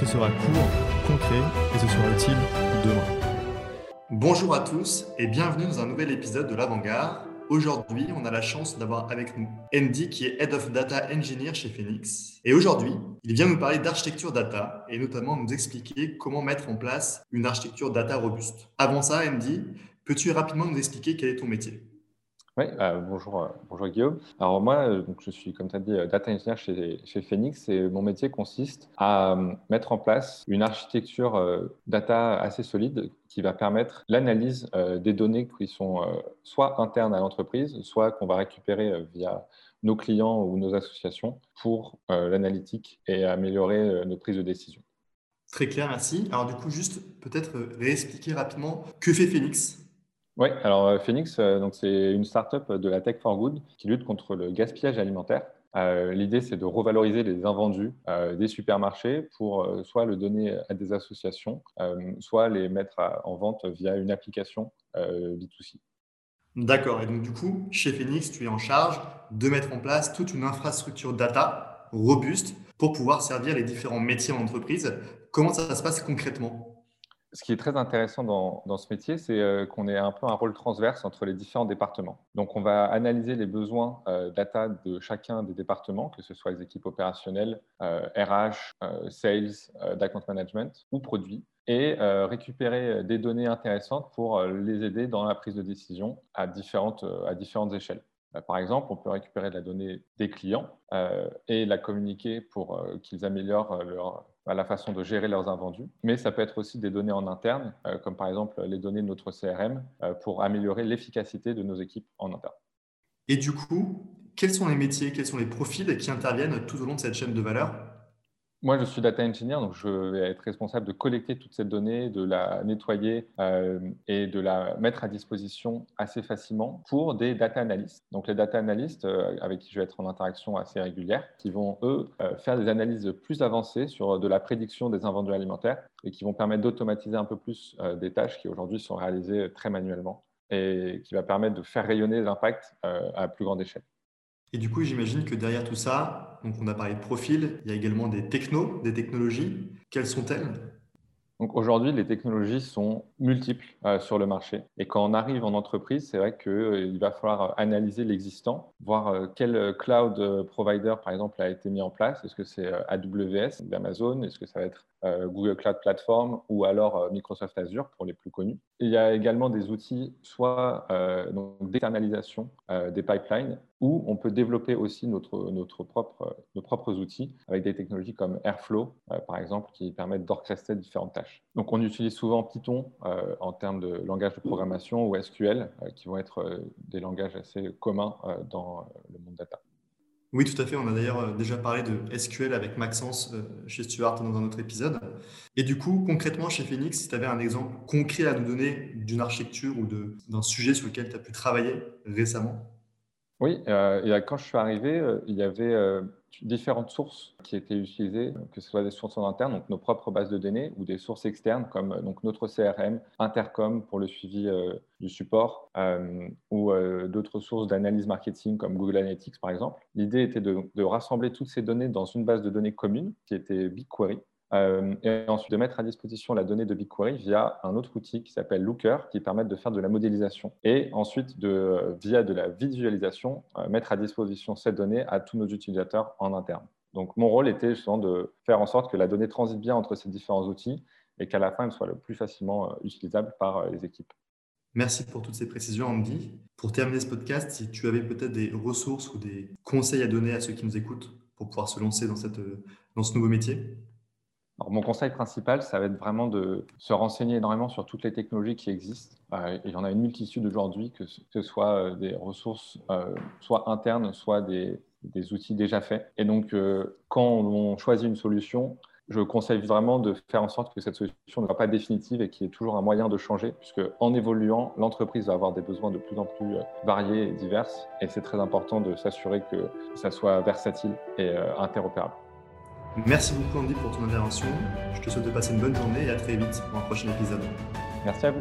Ce sera court, concret et ce sera utile demain. Bonjour à tous et bienvenue dans un nouvel épisode de l'Avant-Garde. Aujourd'hui, on a la chance d'avoir avec nous Andy qui est Head of Data Engineer chez Phoenix. Et aujourd'hui, il vient nous parler d'architecture data et notamment nous expliquer comment mettre en place une architecture data robuste. Avant ça, Andy, peux-tu rapidement nous expliquer quel est ton métier? Oui, euh, bonjour, euh, bonjour Guillaume. Alors moi, euh, donc, je suis, comme tu as dit, data engineer chez, chez Phoenix et mon métier consiste à mettre en place une architecture data assez solide qui va permettre l'analyse des données qui sont soit internes à l'entreprise, soit qu'on va récupérer via nos clients ou nos associations pour l'analytique et améliorer nos prises de décision. Très clair, merci. Alors du coup, juste peut-être réexpliquer rapidement que fait Phoenix oui, alors euh, Phoenix, euh, c'est une startup de la Tech for Good qui lutte contre le gaspillage alimentaire. Euh, l'idée, c'est de revaloriser les invendus des supermarchés pour soit le donner à des associations, soit les mettre en vente via une application B2C. D'accord. Et donc, du coup, chez Phoenix, tu es en charge de mettre en place toute une infrastructure data robuste pour pouvoir servir les différents métiers en entreprise. Comment ça se passe concrètement? Ce qui est très intéressant dans, ce métier, c'est euh, qu'on ait un peu un rôle transverse entre les différents départements. Donc, on va analyser les besoins euh, data de chacun des départements, que ce soit les équipes opérationnelles, RH, euh, sales, d'account management ou produits, et récupérer des données intéressantes pour les aider dans la prise de décision à différentes, à différentes échelles. Par exemple, on peut récupérer de la donnée des clients et la communiquer pour qu'ils améliorent leur, à la façon de gérer leurs invendus, mais ça peut être aussi des données en interne, euh, comme par exemple les données de notre CRM, euh, pour améliorer l'efficacité de nos équipes en interne. Et du coup, quels sont les métiers, quels sont les profils qui interviennent tout au long de cette chaîne de valeur? Moi, je suis data engineer, donc je vais être responsable de collecter toute cette donnée, de la nettoyer euh, et de la mettre à disposition assez facilement pour des data analysts. Donc, les data analysts, euh, avec qui je vais être en interaction assez régulière, qui vont, eux, euh, faire des analyses plus avancées sur de la prédiction des invendus alimentaires et qui vont permettre d'automatiser un peu plus des tâches qui aujourd'hui sont réalisées très manuellement et qui va permettre de faire rayonner l'impact à plus grande échelle. Et du coup, j'imagine que derrière tout ça, donc on a parlé de profil, il y a également des technos, des technologies. Quelles sont-elles? Donc aujourd'hui, les technologies sont multiples euh, sur le marché. Et quand on arrive en entreprise, c'est vrai qu'il euh, va falloir analyser l'existant, voir euh, quel cloud provider, par exemple, a été mis en place. Est-ce que c'est AWS d'Amazon Est-ce que ça va être Google Cloud Platform ou alors Microsoft Azure pour les plus connus? Il y a également des outils, soit d'externalisation des pipelines, ou on peut développer aussi notre, notre propre, nos propres outils avec des technologies comme Airflow, par exemple, qui permettent d'orchestrer différentes tâches. Donc, on utilise souvent Python euh, en termes de langage de programmation ou SQL, euh, qui vont être euh, des langages assez communs dans le monde data. Oui, tout à fait. On a d'ailleurs déjà parlé de SQL avec Maxence chez Stuart dans un autre épisode. Et du coup, concrètement, chez Phoenix, si tu avais un exemple concret à nous donner d'une architecture ou d'un sujet sur lequel tu as pu travailler récemment? Oui, quand je suis arrivé, il y avait différentes sources qui étaient utilisées, que ce soit des sources en interne, donc nos propres bases de données, ou des sources externes comme notre CRM, Intercom pour le suivi euh, du support, euh, ou euh, d'autres sources d'analyse marketing comme Google Analytics par exemple. L'idée était de, rassembler toutes ces données dans une base de données commune qui était BigQuery. Euh, et ensuite de mettre à disposition la donnée de BigQuery via un autre outil qui s'appelle Looker, qui permet de faire de la modélisation. Et ensuite, de, via de la visualisation, euh, mettre à disposition cette donnée à tous nos utilisateurs en interne. Donc mon rôle était justement de faire en sorte que la donnée transite bien entre ces différents outils et qu'à la fin, elle soit le plus facilement euh, utilisable par les équipes. Merci pour toutes ces précisions, Andy. Pour terminer ce podcast, si tu avais peut-être des ressources ou des conseils à donner à ceux qui nous écoutent pour pouvoir se lancer dans, cette, dans ce nouveau métier? Mon conseil principal, ça va être vraiment de se renseigner énormément sur toutes les technologies qui existent. Euh, il y en a une multitude aujourd'hui, que, ce soit euh, des ressources, euh, soit internes, soit des, outils déjà faits. Et donc, quand on choisit une solution, je conseille vraiment de faire en sorte que cette solution ne soit pas définitive et qu'il y ait toujours un moyen de changer, puisque en évoluant, l'entreprise va avoir des besoins de plus en plus variés et divers, et c'est très important de s'assurer que ça soit versatile et interopérable. Merci beaucoup Andy pour ton intervention. Je te souhaite de passer une bonne journée et à très vite pour un prochain épisode. Merci à vous.